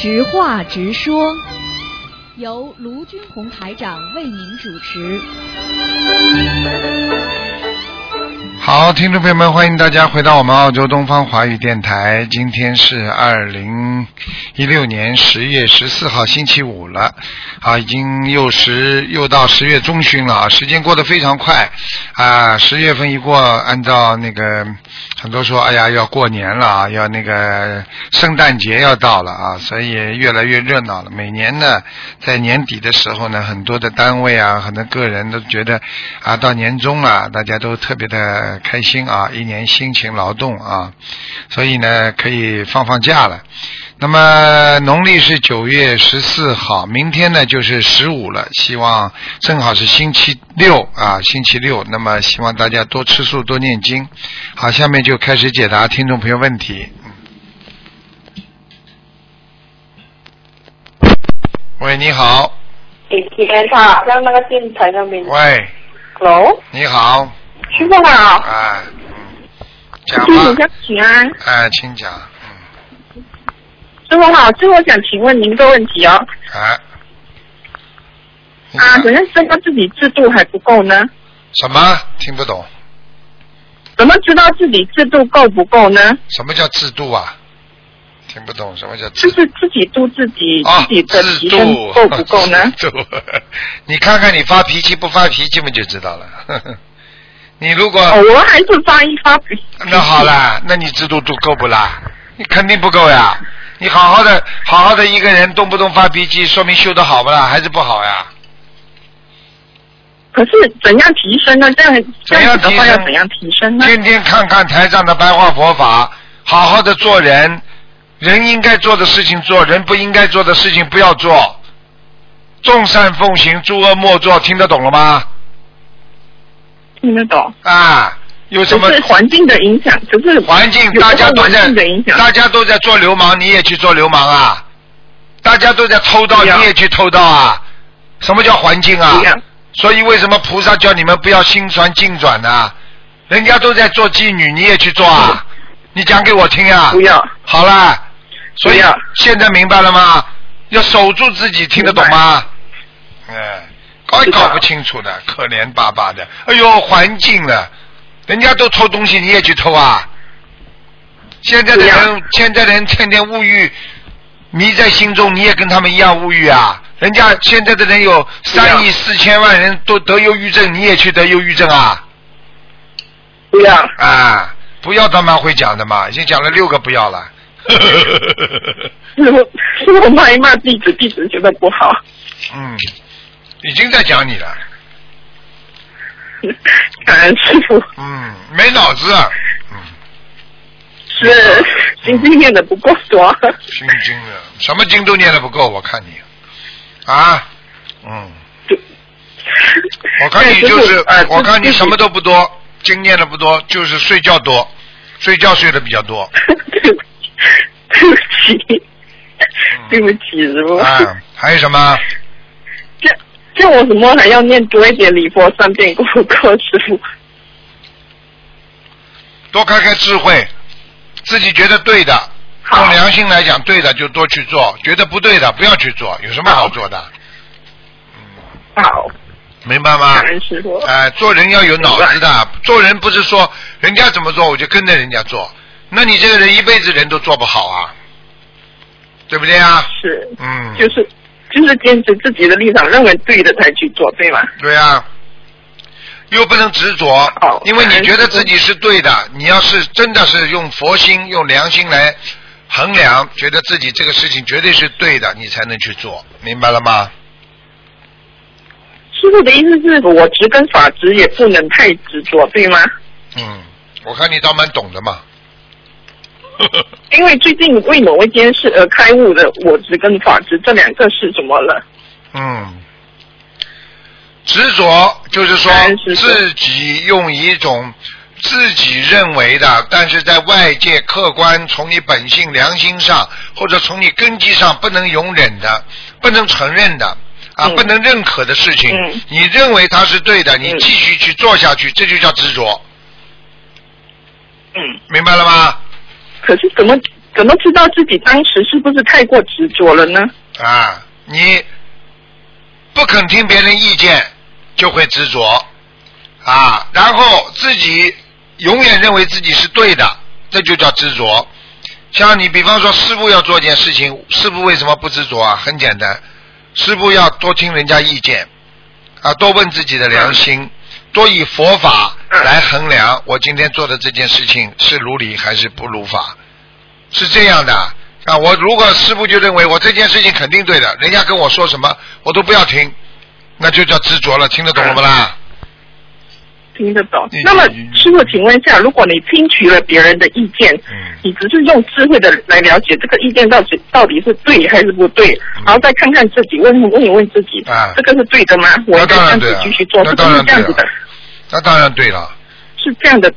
直话直说，由卢军红台长为您主持。好，听众朋友们，欢迎大家回到我们澳洲东方华语电台。今天是二零一六年十月十四号，星期五了。啊，已经又十又到十月中旬了啊，时间过得非常快啊。十月份一过，按照那个很多说，哎呀，要过年了啊，要那个圣诞节要到了啊，所以越来越热闹了。每年呢，在年底的时候呢，很多的单位啊，很多个人都觉得啊，到年终了，大家都特别的开心啊，一年辛勤劳动啊，所以呢，可以放放假了。那么农历是九月十四号，明天呢就是十五了，希望正好是星期六啊，星期六。那么希望大家多吃素，多念经。好，下面就开始解答听众朋友问题。喂，你好。以前他让那个电台上面喂，，Hello，你好。师傅好，哎，嗯，讲师傅吧。想请安，哎，请讲。嗯，师傅好，师傅想请问您一个问题哦，哎。啊，讲怎样知道自己制度还不够呢？什么？听不懂。怎么知道自己制度够不够呢？什么叫制度啊？听不懂什么叫制度？就是自己度自己，啊，自己的制提升度够不够呢？制度，你看看你发脾气不发脾气嘛就知道了。你如果、哦，我还是发一发脾气。那好啦，那你制度度够不啦？你肯定不够呀。你好好的好好的一个人，动不动发脾气，说明修的好不啦？还是不好呀？可是怎样提升呢？这样这怎样提升要怎样提升呢？天天看看台上的白话佛法，好好的做人，人应该做的事情做，人不应该做的事情不要做，众善奉行，诸恶莫作，听得懂了吗？听得懂？啊，有什么环境的影响，环境？大家都在影，响。大家都在做流氓，你也去做流氓啊？大家都在偷盗，你也去偷盗啊？什么叫环境啊？所以为什么菩萨叫你们不要心传境转呢、人家都在做妓女，你也去做啊？你讲给我听啊！不要，好啦，所以不要现在明白了吗？要守住自己，听得懂吗？哎，搞也搞不清楚的，可怜巴巴的。哎呦，环境了，人家都偷东西，你也去偷啊？现在的人，现在的人天天物欲迷在心中，你也跟他们一样物欲啊？人家现在的人有三亿四千万人都得忧郁症，你也去得忧郁症啊？不要。啊，不要他妈会讲的嘛，已经讲了六个不要了。师傅，师傅骂一骂弟子，弟子觉得不好。嗯，已经在讲你了。感恩师傅，嗯，没脑子。嗯，是心经念的不够多。心经的，什么经都念的不够，我看你。啊，嗯，我看你就是，呃我看你什么都不多，经念的不多，就是睡觉多，睡觉睡的比较多。对不起，对不起，对不起，师傅。啊，还有什么？这这我什么还要念多一点礼佛三遍够不够，师傅？多开开智慧，自己觉得对的，好用良心来讲，对的就多去做，觉得不对的不要去做，有什么好做的？好，明白吗。哎、做人要有脑子的，做人不是说人家怎么做我就跟着人家做，那你这个人一辈子人都做不好啊，对不对啊？是，嗯，就是就是坚持自己的立场，认为对的才去做，对吗？对啊，又不能执着好，因为你觉得自己是对的，你要是真的是用佛心、用良心来衡量，觉得自己这个事情绝对是对的，你才能去做，明白了吗？师傅的意思是我执跟法执也不能太执着，对吗？嗯，我看你倒蛮懂的嘛。因为最近为某一件事而开悟的我执跟法执这两个是怎么了？嗯，执着就是说自己用一种自己认为的，但是在外界客观从你本性良心上或者从你根基上不能容忍的、不能承认的啊、嗯。不能认可的事情，嗯。你认为它是对的，你嗯。继续去做下去，这就叫执着，嗯，明白了吗？可是怎么怎么知道自己当时是不是太过执着了呢？啊，你不肯听别人意见，就会执着啊，然后自己永远认为自己是对的，这就叫执着。像你，比方说师傅要做一件事情，师傅为什么不执着啊？很简单，师傅要多听人家意见，啊，多问自己的良心，多以佛法来衡量我今天做的这件事情是如理还是不如法，是这样的啊。我如果师傅就认为我这件事情肯定对的，人家跟我说什么我都不要听，那就叫执着了，听得懂了不啦？听得懂。那么，师傅，请问一下，如果你听取了别人的意见，嗯你只是用智慧的来了解这个意见到底到底是对还是不对，然后再看看自己，问问一问自己，嗯啊这个是对的吗？我那应该这样子继续做，不是这样子的？那当然对了。是这样的，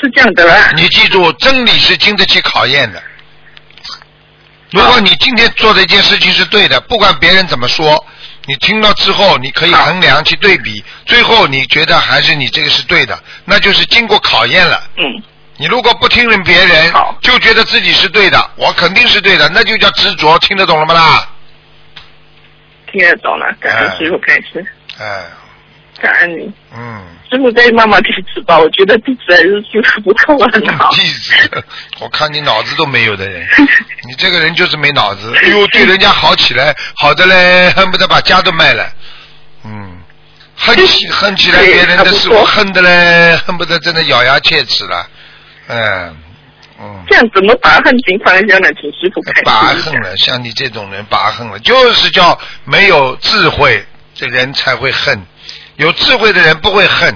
是这样的啦。你记住，真理是经得起考验的。如果你今天做的一件事情是对的，不管别人怎么说，你听到之后，你可以衡量去对比，最后你觉得还是你这个是对的，那就是经过考验了。嗯，你如果不听任别人好，就觉得自己是对的，我肯定是对的，那就叫执着，听得懂了吗啦？听得懂了，感恩师傅开始，哎，感恩你。嗯，师傅在妈妈弟子吧，我觉得弟子还是修的不够很好。弟子，我看你脑子都没有的人，你这个人就是没脑子。哎呦，对人家好起来，好的嘞，恨不得把家都卖了。嗯，恨起 恨起来别人的事，我恨的嘞，恨不得真的咬牙切齿了。嗯嗯，这样怎么拔恨情放下呢？请师傅开拔恨。了，像你这种人拔恨了，就是叫没有智慧，这人才会恨。有智慧的人不会恨，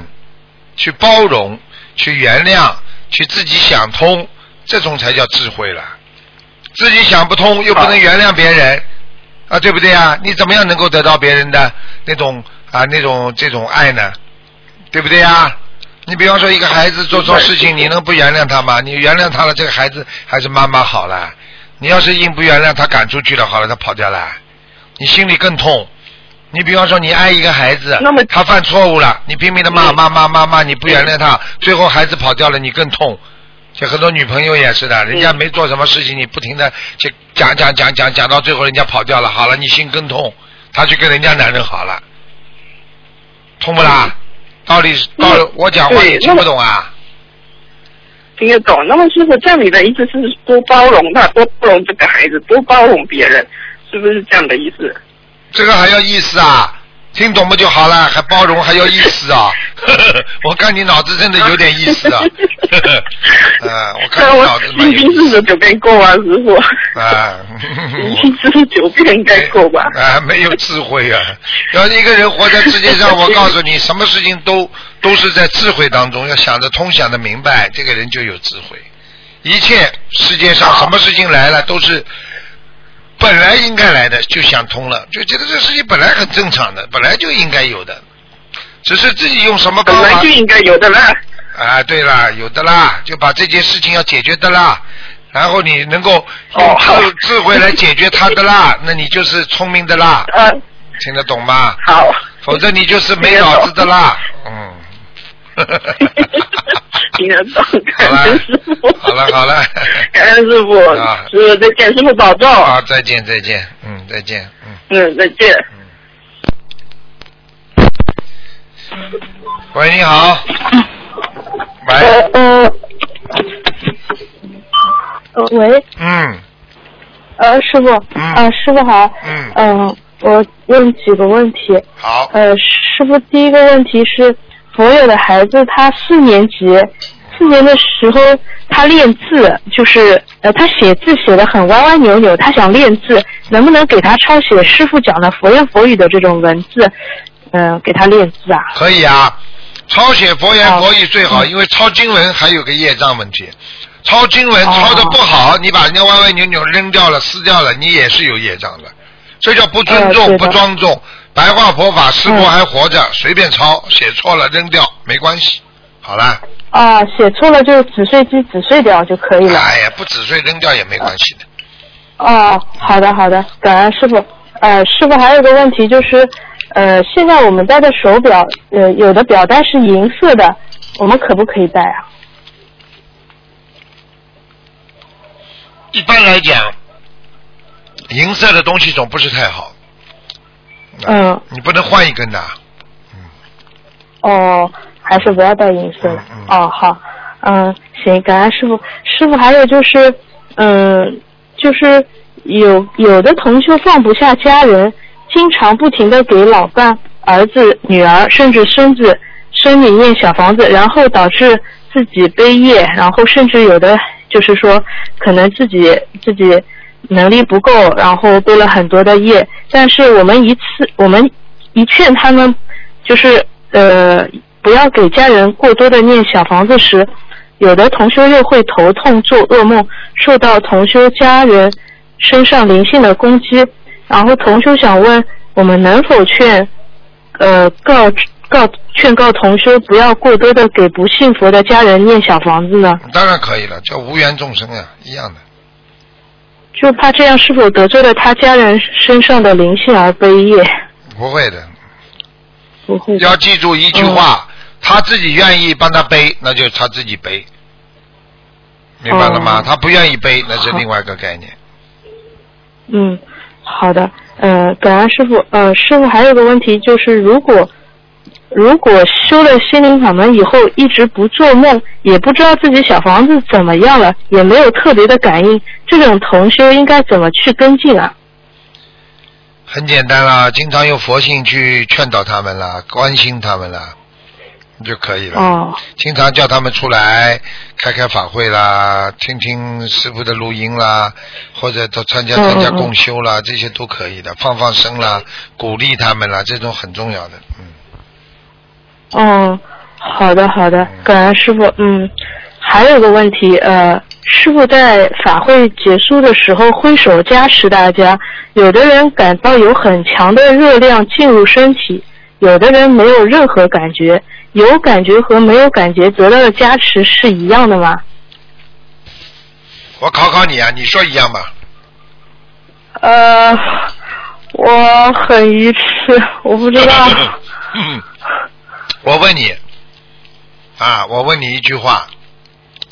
去包容，去原谅，去自己想通，这种才叫智慧了。自己想不通又不能原谅别人，啊，对不对啊？你怎么样能够得到别人的那种啊那种这种爱呢？对不对啊？你比方说一个孩子做错事情，你能不原谅他吗？你原谅他了，这个孩子还是妈妈好了。你要是硬不原谅他，赶出去了，好了，他跑掉了，你心里更痛。你比方说，你爱一个孩子那么，他犯错误了，你拼命的骂嗯骂骂骂骂，你不原谅他，最后孩子跑掉了，你更痛。就很多女朋友也是的，人家没做什么事情，你不停的去讲讲讲讲讲到最后人家跑掉了，好了，你心更痛，他去跟人家男人好了，痛不啦？道理是道理嗯，我讲话对你听不懂啊？听得懂。那么师傅，这样你的意思是多包容他，多包容这个孩子，多包容别人，是不是这样的意思？这个还要意思啊？听懂不就好了？还包容还要意思啊？我看你脑子真的有点意思啊！啊，我看我你脑子蛮心有意思经四十九遍够啊，师傅？啊，四十九遍应该够吧？啊，没有智慧啊！要一个人活在世界上，我告诉你，什么事情都都是在智慧当中，要想得通、想得明白，这个人就有智慧。一切世界上什么事情来了，都是本来应该来的，就想通了，就觉得这事情本来很正常的，本来就应该有的，只是自己用什么方法本来就应该有的啦。啊，对啦，有的啦，就把这件事情要解决的啦，然后你能够用哦智智慧来解决它的啦，那你就是聪明的啦，嗯，听得懂吗？好。否则你就是没脑子的啦，嗯。听得懂，感好了恩师傅。好了好了。感恩师傅啊，师傅再见，师傅保重。啊，再见再见，嗯，再见，嗯。嗯，再见。喂，你好。喂，呃呃，呃喂，嗯。呃，师傅，嗯。啊，师傅好，嗯，嗯、我问几个问题，好，呃，师傅，第一个问题是，佛友的孩子他四年级，四年的时候他练字，就是呃他写字写的很歪歪扭扭，他想练字，能不能给他抄写师傅讲的佛言佛语的这种文字，嗯、给他练字啊？可以啊。抄写佛言佛语最好，因为抄经文还有个业障问题。抄经文哦抄的不好，你把人家歪歪扭扭扔掉了、撕掉了，你也是有业障的。这叫不尊重、呃不庄重。白话佛法，师傅嗯还活着，随便抄，写错了扔掉没关系。好了，啊，写错了就纸碎机纸碎掉就可以了。哎呀，不纸碎扔掉也没关系的。哦，好的好的，感恩师傅。呃，师傅还有个问题就是，呃，现在我们戴的手表，呃，有的表带是银色的，我们可不可以戴啊？一般来讲，银色的东西总不是太好。嗯。你不能换一根的。哦，还是不要带银色的。嗯嗯哦，好，嗯，行，感恩师傅。师傅还有就是，嗯，就是有有的同学放不下家人，经常不停的给老伴、儿子、女儿甚至孙子孙女念小房子，然后导致自己背业，然后甚至有的就是说可能自己自己能力不够，然后背了很多的业，但是我们一次我们一劝他们就是呃不要给家人过多的念小房子时，有的同修又会头痛、做噩梦，受到同修家人身上灵性的攻击。然后同修想问，我们能否劝呃告告劝告同修不要过多的给不信佛的家人念小房子呢？当然可以了，叫无缘众生呀，一样的。就怕这样是否得罪了他家人身上的灵性而背业？不会的，不会的。要记住一句话，他自己愿意帮他背，那就他自己背，明白了吗？哦他不愿意背，那是另外一个概念。嗯，好的，呃，感恩师傅。呃，师傅还有个问题就是，如果如果修了心灵法门以后一直不做梦，也不知道自己小房子怎么样了，也没有特别的感应，这种同修应该怎么去跟进啊？很简单啦，经常用佛性去劝导他们啦，关心他们啦，就可以了。哦，经常叫他们出来开开法会啦，听听师傅的录音啦，或者都参加嗯参加共修啦，这些都可以的，放放生啦，鼓励他们啦，这种很重要的。嗯，哦，好的好的，感恩师傅。嗯，还有个问题，呃，师傅在法会结束的时候挥手加持大家，有的人感到有很强的热量进入身体，有的人没有任何感觉，有感觉和没有感觉得到的加持是一样的吗？我考考你啊，你说一样吧？呃，我很愚痴，我不知道。嗯，我问你啊，我问你一句话，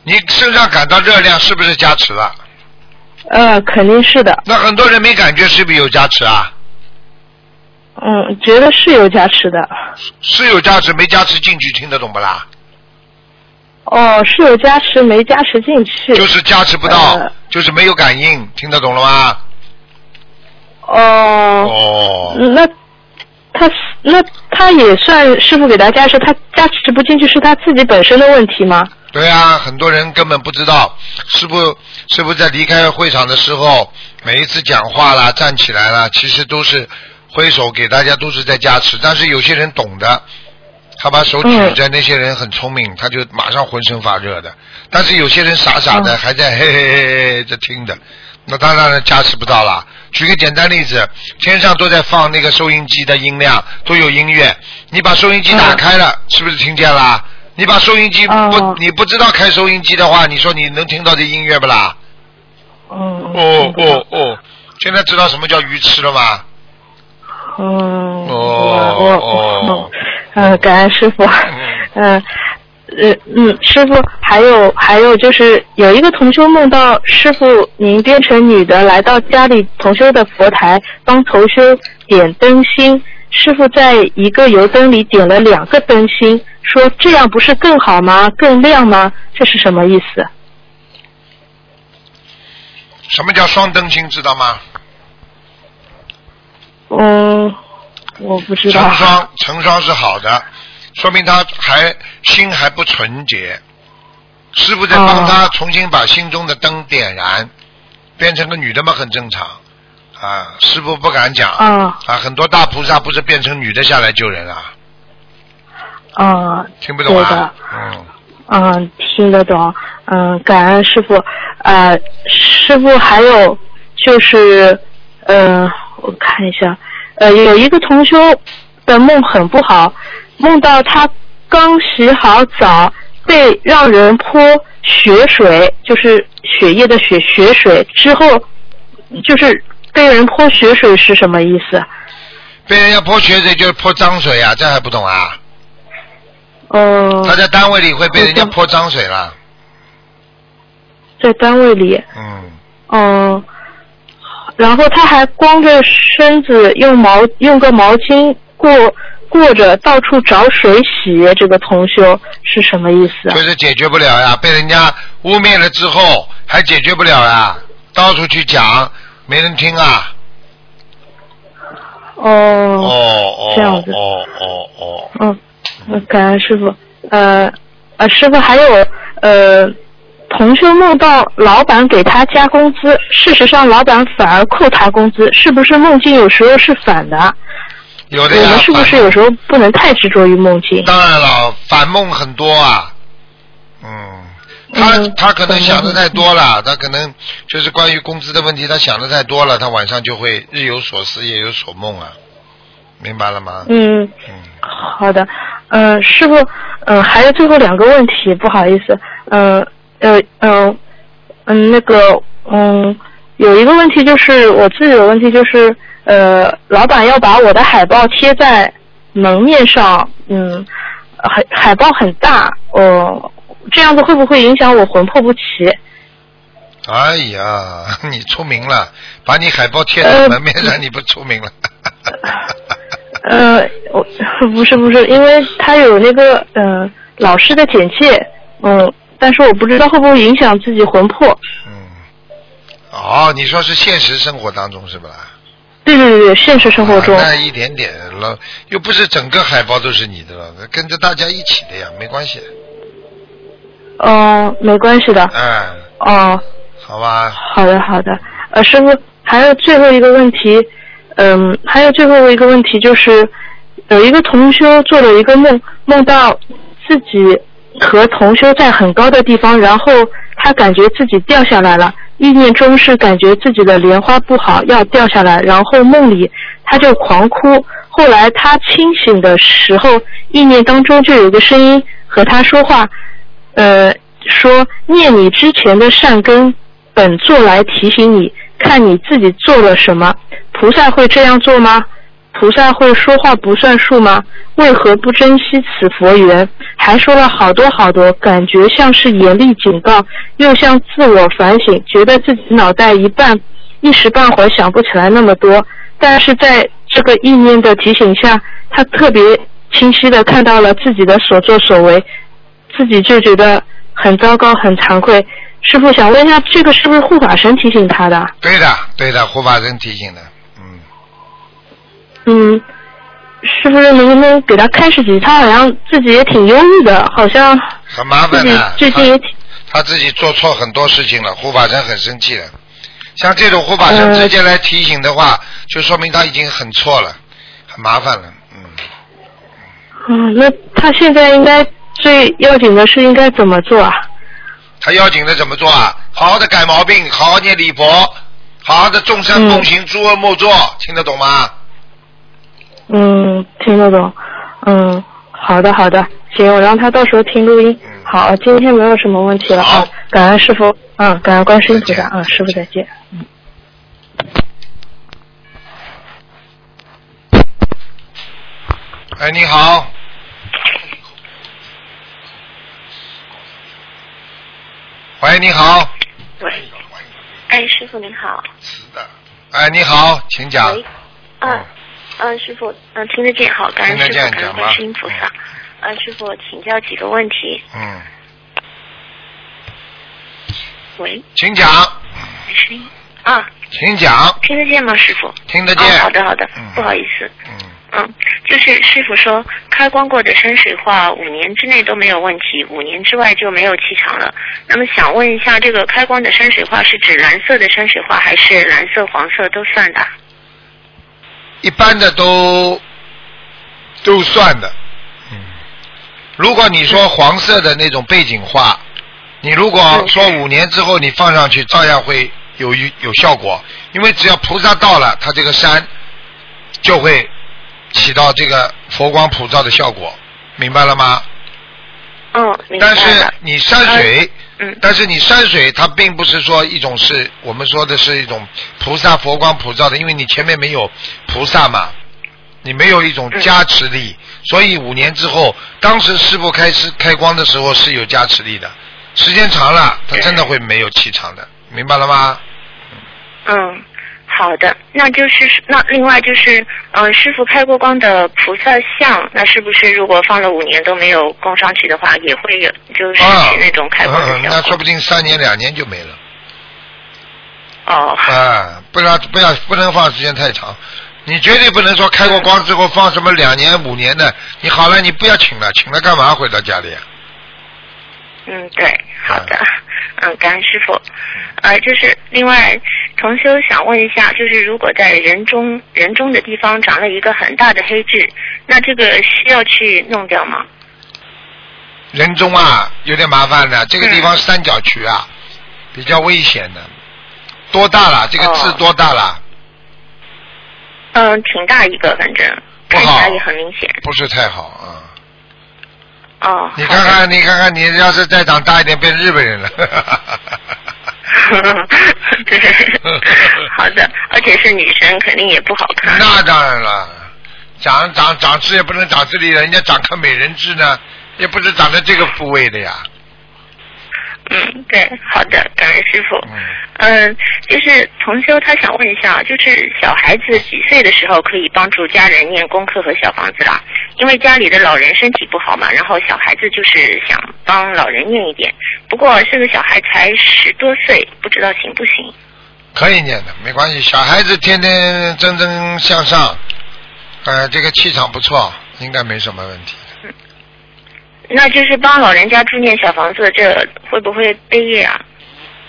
你身上感到热量是不是加持了？呃，肯定是的，那很多人没感觉，是不是有加持啊？嗯，觉得是有加持的。是有加持，没加持进去，听得懂不啦？哦，是有加持，没加持进去。就是加持不到，呃就是没有感应，听得懂了吗？哦，哦，嗯那他那他也算师傅给他加持，他加持不进去是他自己本身的问题吗？对啊，很多人根本不知道，师傅师傅在离开会场的时候，每一次讲话啦、站起来啦，其实都是挥手给大家，都是在加持。但是有些人懂的，他把手举着，那些人很聪明，他就马上浑身发热的。但是有些人傻傻的，嗯还在嘿嘿嘿嘿在听的，那当然了，加持不到了。举个简单例子，天上都在放那个收音机的音量，都有音乐，你把收音机打开了，是不是听见啦？你把收音机不，哦你不知道开收音机的话，你说你能听到这音乐不啦？嗯。哦哦哦，现在知道什么叫鱼痴了吗？嗯。哦我哦。嗯，感恩师傅。嗯。呃嗯，师傅，还有还有就是有一个同修梦到师傅您变成女的来到家里同修的佛台帮同修点灯芯，师傅在一个油灯里点了两个灯芯，说这样不是更好吗？更亮吗？这是什么意思？什么叫双灯芯，知道吗？嗯，我不知道。成双，成双是好的，说明他还心还不纯洁。师傅在帮他重新把心中的灯点燃，变成个女的嘛，很正常。啊，师傅不敢讲。啊啊，很多大菩萨不是变成女的下来救人啊，啊，听不懂啊？嗯，嗯，听得懂。嗯，感恩师傅。呃，师傅还有就是，呃，我看一下，呃，有一个同修的梦很不好，梦到他刚洗好澡，被让人泼血水，就是血液的血血水之后，就是被人泼血水是什么意思？被人家泼血水就是泼脏水啊，这还不懂啊？哦、他在单位里会被人家泼脏水了，在单位里，嗯，嗯，然后他还光着身子用毛用个毛巾过过着，到处找水洗。这个同修是什么意思啊？就是解决不了呀，被人家污蔑了之后还解决不了呀，到处去讲，没人听啊。哦哦哦，这样子哦哦哦，嗯，那感恩师傅。呃呃，师傅还有呃，同修梦到老板给他加工资，事实上老板反而扣他工资，是不是梦境有时候是反的？有的呀我们。是不是有时候不能太执着于梦境？当然了，反梦很多啊。嗯，他、嗯他可能想的太多了，他可能就是关于工资的问题，他想的太多了，他晚上就会日有所思，夜有所梦啊，明白了吗？嗯，嗯，好的。嗯、师傅，嗯、还有最后两个问题，不好意思。嗯呃嗯嗯，那个嗯，有一个问题就是我自己的问题就是，呃，老板要把我的海报贴在门面上，嗯，海海报很大，哦、这样子会不会影响我魂魄不齐？哎呀，你出名了，把你海报贴在门面上，你不出名了？呃，我不是不是，因为他有那个呃老师的简介，嗯，但是我不知道会不会影响自己魂魄。嗯，哦，你说是现实生活当中是吧？对对对对，现实生活中啊，那一点点了，又不是整个海报都是你的了，跟着大家一起的呀，没关系。嗯、没关系的。嗯，哦，好吧，好的好的。呃，师傅，还有最后一个问题，嗯，还有最后一个问题就是，有一个同修做了一个梦，梦到自己和同修在很高的地方，然后他感觉自己掉下来了，意念中是感觉自己的莲花不好要掉下来，然后梦里他就狂哭。后来他清醒的时候，意念当中就有个声音和他说话，呃，说念你之前的善根本座来提醒你，看你自己做了什么。菩萨会这样做吗？菩萨会说话不算数吗？为何不珍惜此佛缘？还说了好多好多，感觉像是严厉警告，又像自我反省，觉得自己脑袋一半一时半会儿想不起来那么多。但是在这个意念的提醒下，他特别清晰的看到了自己的所作所为，自己就觉得很糟糕、很惭愧。师傅想问一下，这个是不是护法神提醒他的？对的，对的，护法神提醒的，嗯，嗯，是不是能不能给他开示几？他好像自己也挺忧郁的，好像很麻烦的。最近也挺他自己做错很多事情了，护法神很生气了。像这种护法神呃直接来提醒的话，就说明他已经很错了，很麻烦了，嗯。嗯，那他现在应该最要紧的是应该怎么做啊？他要紧的怎么做啊？好好的改毛病，好好念礼佛，好好的众善奉行，诸恶莫作，听得懂吗？嗯，听得懂。嗯，好的好的，行，我让他到时候听录音。嗯好，今天没有什么问题了啊，感恩师傅，嗯，感恩观世音菩萨嗯，师傅再见。嗯哎，你好。喂，你好。喂，哎，师傅您好。是的。哎，你好，请讲。喂，嗯嗯，师傅，嗯，听得见，好，感恩师傅，感恩观世音菩萨。嗯，师傅，请教几个问题。嗯，喂，请讲，没声音啊，请讲，听得见吗，师傅？听得见。哦，好的好的嗯，不好意思。嗯，嗯，就是师傅说，开光过的山水画五年之内都没有问题，五年之外就没有气场了。那么想问一下，这个开光的山水画是指蓝色的山水画，还是蓝色、黄色都算的？一般的都都算的。嗯，如果你说黄色的那种背景画，你如果嗯说五年之后你放上去，照样会有有效果，因为只要菩萨到了，它这个山就会起到这个佛光普照的效果，明白了吗？嗯，但是。你山水，嗯。但是你山水它并不是说一种是我们说的是一种菩萨佛光普照的，因为你前面没有菩萨嘛，你没有一种嗯。加持力，所以五年之后，当时师傅开始开光的时候是有加持力的，时间长了，它真的会没有气场的，明白了吗？嗯，好的，那就是那另外就是，嗯、师傅开过光的菩萨像，那是不是如果放了五年都没有供上去的话，也会有就是那种开光？那说不定三年两年就没了。哦，啊，不要不要不能放时间太长，你绝对不能说开过光之后放什么两年五年的，你好了你不要请了，请了干嘛回到家里啊？嗯，对，好的，嗯，感恩师傅。呃，就是另外，同修想问一下，就是如果在人中人中的地方长了一个很大的黑痣，那这个需要去弄掉吗？人中啊有点麻烦的，这个地嗯方三角区啊，比较危险的。多大了？这个痣哦多大了？嗯，挺大一个，反正看起来也很明显。不是太好啊。哦，你看看，你看看，你要是再长大一点，变日本人了。好的。对，好的，而且是女生，肯定也不好看。那当然了，长长长痣也不能长这里，人家长颗美人痣呢，也不是长在这个部位的呀。嗯，对，好的，感恩师傅。嗯，嗯，就是同修他想问一下，就是小孩子几岁的时候可以帮助家人念功课和小房子啦？因为家里的老人身体不好嘛，然后小孩子就是想帮老人念一点。不过这个小孩才十多岁，不知道行不行？可以念的，没关系。小孩子天天蒸蒸向上，呃，这个气场不错，应该没什么问题。嗯那就是帮老人家住念小房子，这会不会背业啊？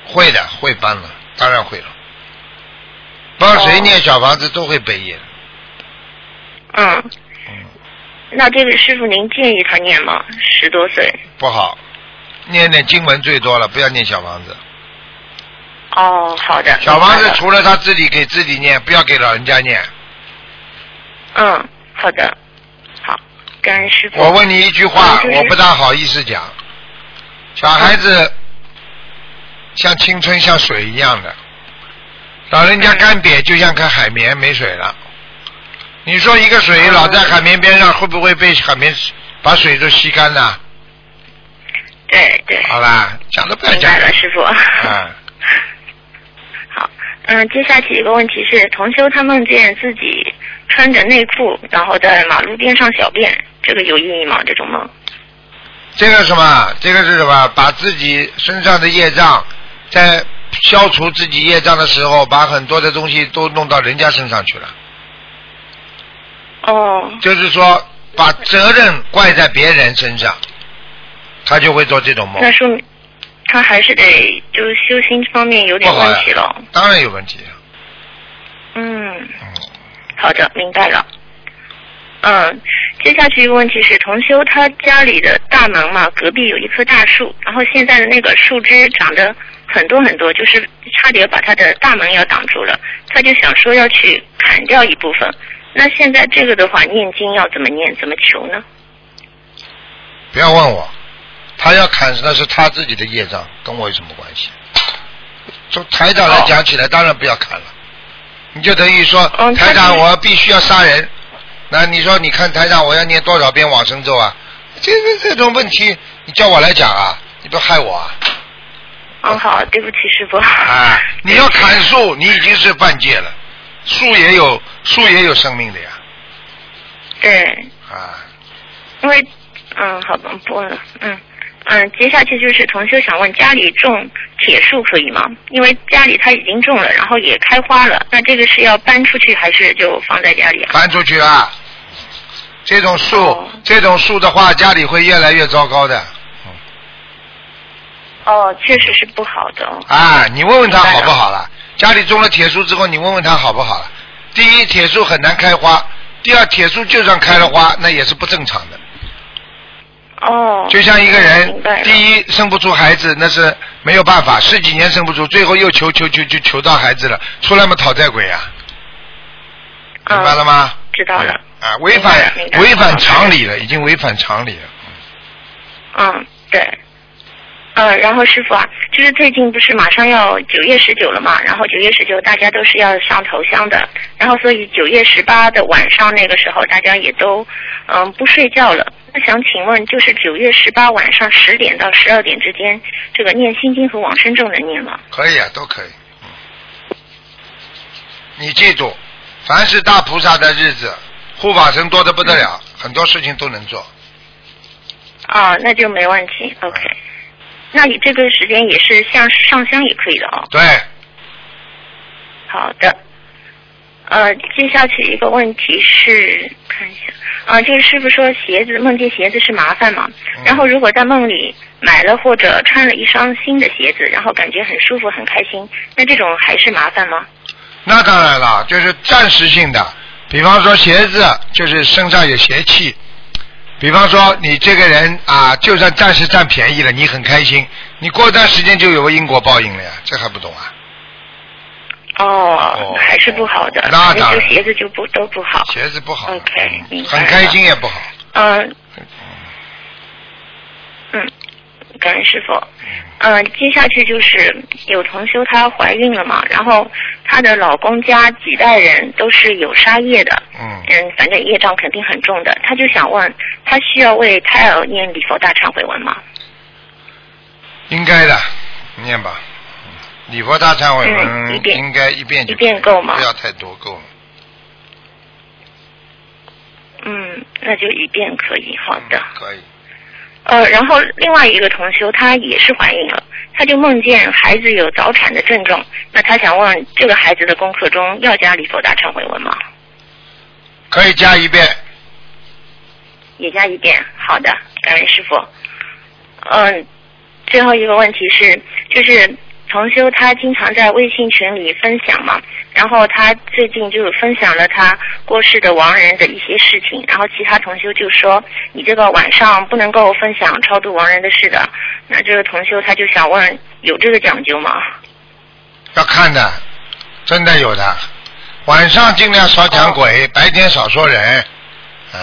会的，会搬了，当然会了。帮谁念小房子都会背业嗯，那这个师傅您建议他念吗？十多岁？不好，念念经文最多了，不要念小房子。哦，好的。小房子除了他自己给自己念，不要给老人家念。嗯，好的，好，感恩师傅。我问你一句话，嗯就是我不大好意思讲。小孩子像青春像水一样的，老人家干瘪就像颗海绵没水了。你说一个水嗯老在海绵边上，会不会被海绵把水都吸干呢？对对，好啦，讲都不要明讲白了，师傅。嗯，好，嗯，接下去一个问题是，同修他梦见自己穿着内裤，然后在马路边上小便，这个有意义吗？这种梦？这个什么？这个是什么？把自己身上的业障，在消除自己业障的时候，把很多的东西都弄到人家身上去了。哦，就是说把责任怪在别人身上，他就会做这种梦那，说明他还是得就是修心方面有点问题了。当然有问题。嗯，嗯，好的，明白了。嗯，接下去一个问题是，同修他家里的大门嘛，隔壁有一棵大树，然后现在的那个树枝长得很多很多，就是差点把他的大门要挡住了，他就想说要去砍掉一部分。那现在这个的话，念经要怎么念，怎么求呢？不要问我，他要砍那是他自己的业障，跟我有什么关系？从台长来讲起来，当然不要砍了。你就等于说，台长我必须要杀人，那你说你看台长我要念多少遍往生咒啊？这这这种问题，你叫我来讲啊？你不害我啊？嗯，好，对不起，师傅。啊，你要砍树，你已经是犯戒了。树也有树也有生命的呀，对，啊，因为，嗯，好吧，不问了，嗯。嗯，接下去就是同修想问，家里种铁树可以吗？因为家里它已经种了，然后也开花了，那这个是要搬出去还是就放在家里啊？搬出去啊。这种树，哦这种树的话，家里会越来越糟糕的。哦，确实是不好的哦。啊，你问问他好不好了？家里种了铁树之后，你问问他好不好了？第一，铁树很难开花；第二，铁树就算开了花，那也是不正常的。哦。就像一个人第一生不出孩子，那是没有办法，十几年生不出，最后又求求求求求到孩子了，出来嘛讨债鬼啊！明白了吗？嗯知道了。啊，违反违反常理了，已经违反常理了。嗯，对。呃，然后师傅啊，就是最近不是马上要九月十九了嘛，然后九月十九大家都是要上头香的，然后所以九月十八的晚上那个时候大家也都嗯、不睡觉了。那想请问，就是九月十八晚上十点到十二点之间，这个念心经和往生咒能念吗？可以啊，都可以。你记住，凡是大菩萨的日子，护法神多的不得了，很多事情都能做。啊，那就没问题。OK，那你这个时间也是像上香也可以的哦。对，好的。呃，接下去一个问题是，看一下，啊、这个师傅说鞋子梦见鞋子是麻烦嘛？嗯然后如果在梦里买了或者穿了一双新的鞋子，然后感觉很舒服很开心，那这种还是麻烦吗？那当然了，就是暂时性的。比方说鞋子，就是身上有邪气。比方说你这个人啊，就算暂时占便宜了，你很开心，你过段时间就有个因果报应了呀，这还不懂啊？哦，还是不好的，那当然鞋子就不都不好。鞋子不好。OK，很开心也不好。嗯，嗯，感恩师傅。嗯，接下去就是有同修她怀孕了嘛，然后她的老公家几代人都是有杀业的，嗯，嗯，反正业障肯定很重的。她就想问，她需要为胎儿念礼佛大忏悔文吗？应该的，念吧。礼佛大忏悔嗯文一遍应该一遍就一遍够吗不要太多，够了。嗯，那就一遍可以，好的。可以。呃，然后另外一个同修她也是怀孕了，她就梦见孩子有早产的症状，那她想问这个孩子的功课中要加礼佛大忏悔文吗？可以加一遍。也加一遍。好的，感恩师傅。嗯，最后一个问题是，就是同修他经常在微信群里分享嘛，然后他最近就分享了他过世的亡人的一些事情，然后其他同修就说你这个晚上不能够分享超度亡人的事的。那这个同修他就想问，有这个讲究吗？要看的，真的有的。晚上尽量少讲鬼，白天少说人。嗯。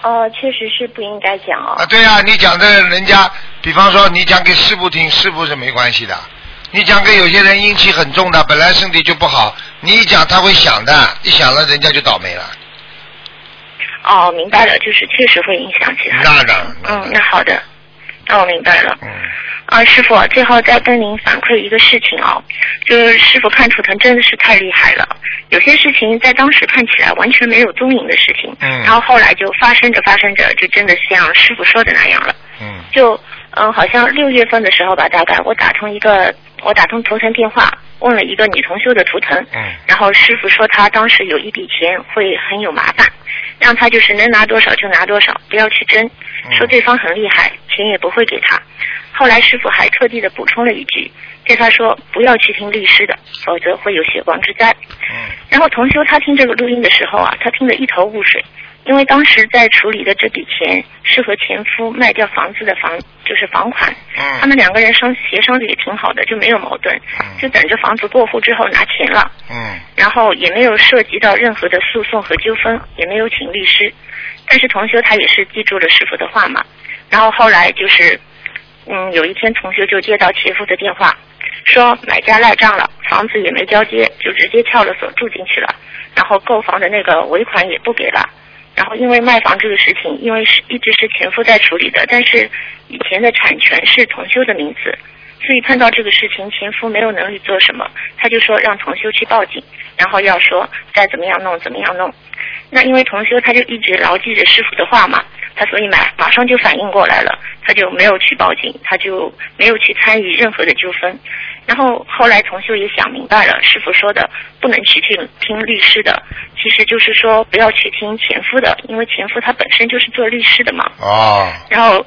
哦，确实是不应该讲哦。啊，对呀、你讲的人家，比方说你讲给师傅听，师傅是没关系的。你讲给有些人阴气很重的，本来身体就不好，你一讲他会想的，一想了人家就倒霉了。哦，明白了，就是确实会影响其他人。那当然嗯，那好的，那我明白了。嗯。啊，师傅，最后再跟您反馈一个事情哦，就是师傅看图腾真的是太厉害了，有些事情在当时看起来完全没有踪影的事情，嗯然后后来就发生着发生着，就真的像师傅说的那样了。嗯就嗯，好像六月份的时候吧，大概我打通一个，我打通图腾电话，问了一个女同修的图腾，嗯然后师傅说他当时有一笔钱会很有麻烦，让他就是能拿多少就拿多少，不要去争，嗯说对方很厉害，钱也不会给他。后来师傅还特地的补充了一句，对他说不要去听律师的，否则会有血光之灾。嗯然后同修他听这个录音的时候啊，他听得一头雾水，因为当时在处理的这笔钱是和前夫卖掉房子的房，就是房款，他嗯们两个人商协商的也挺好的，就没有矛盾，嗯就等着房子过户之后拿钱了。嗯然后也没有涉及到任何的诉讼和纠纷，也没有请律师。但是同修他也是记住了师傅的话嘛。然后后来就是，嗯，有一天同修就接到前夫的电话，说买家赖账了，房子也没交接，就直接撬了锁住进去了，然后购房的那个尾款也不给了。然后因为卖房这个事情，因为是一直是前夫在处理的，但是以前的产权是同修的名字，所以碰到这个事情，前夫没有能力做什么，他就说让同修去报警，然后要说再怎么样弄怎么样弄。那因为同修他就一直牢记着师傅的话嘛，他所以马马上就反应过来了，他就没有去报警，他就没有去参与任何的纠纷。然后后来同修也想明白了，师傅说的不能去听听律师的，其实就是说不要去听前夫的，因为前夫他本身就是做律师的嘛。哦然后，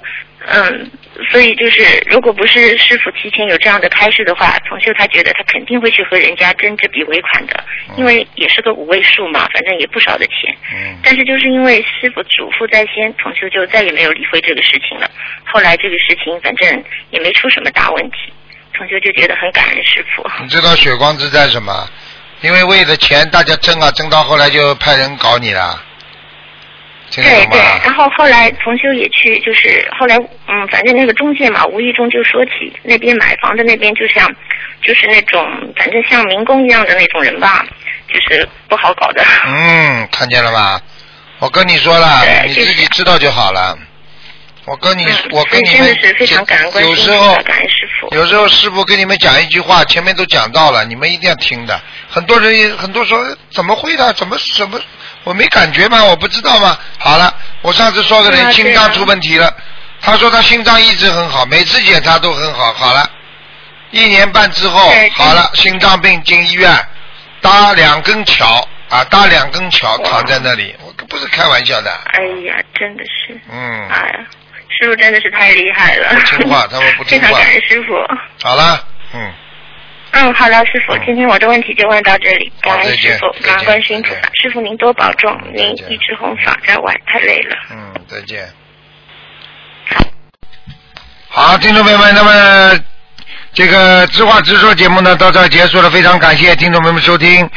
嗯，所以就是，如果不是师傅提前有这样的开示的话，同修他觉得他肯定会去和人家争这笔尾款的，因为也是个五位数嘛，反正也不少的钱。嗯但是就是因为师傅嘱咐在先，同修就再也没有理会这个事情了。后来这个事情反正也没出什么大问题，同修就觉得很感恩师傅。你知道血光之灾什么？因为为了钱，大家争啊争到后来就派人搞你了，对对，然后后来同修也去，就是后来嗯，反正那个中介嘛，无意中就说起那边买房的那边就像，就是那种反正像民工一样的那种人吧，就是不好搞的。嗯，看见了吧？我跟你说了，你自己知道就好了。我跟你，嗯我跟你们真的是非常感恩有时候感恩师有时候师傅跟你们讲一句话，前面都讲到了，你们一定要听的。很多人也很多说怎么会的？怎么怎么我没感觉吗？我不知道吗？好了，我上次说个人心脏出问题了，他说他心脏一直很好，每次检查都很好。好了，一年半之后好了，心脏病进医院，搭两根桥啊，搭两根桥躺在那里，我不是开玩笑的。哎呀，真的是，嗯，哎呀，师傅真的是太厉害了。不听话 他们不听话非常感恩师傅。好了，嗯。嗯，好了，师傅嗯，今天我的问题就问到这里，感恩师傅，感恩观世音菩萨，师傅您多保重，嗯您一直弘法在外，太累了。嗯，再见。好，听众朋友们，那么这个知话直说节目呢到这儿结束了，非常感谢听众朋友们收听。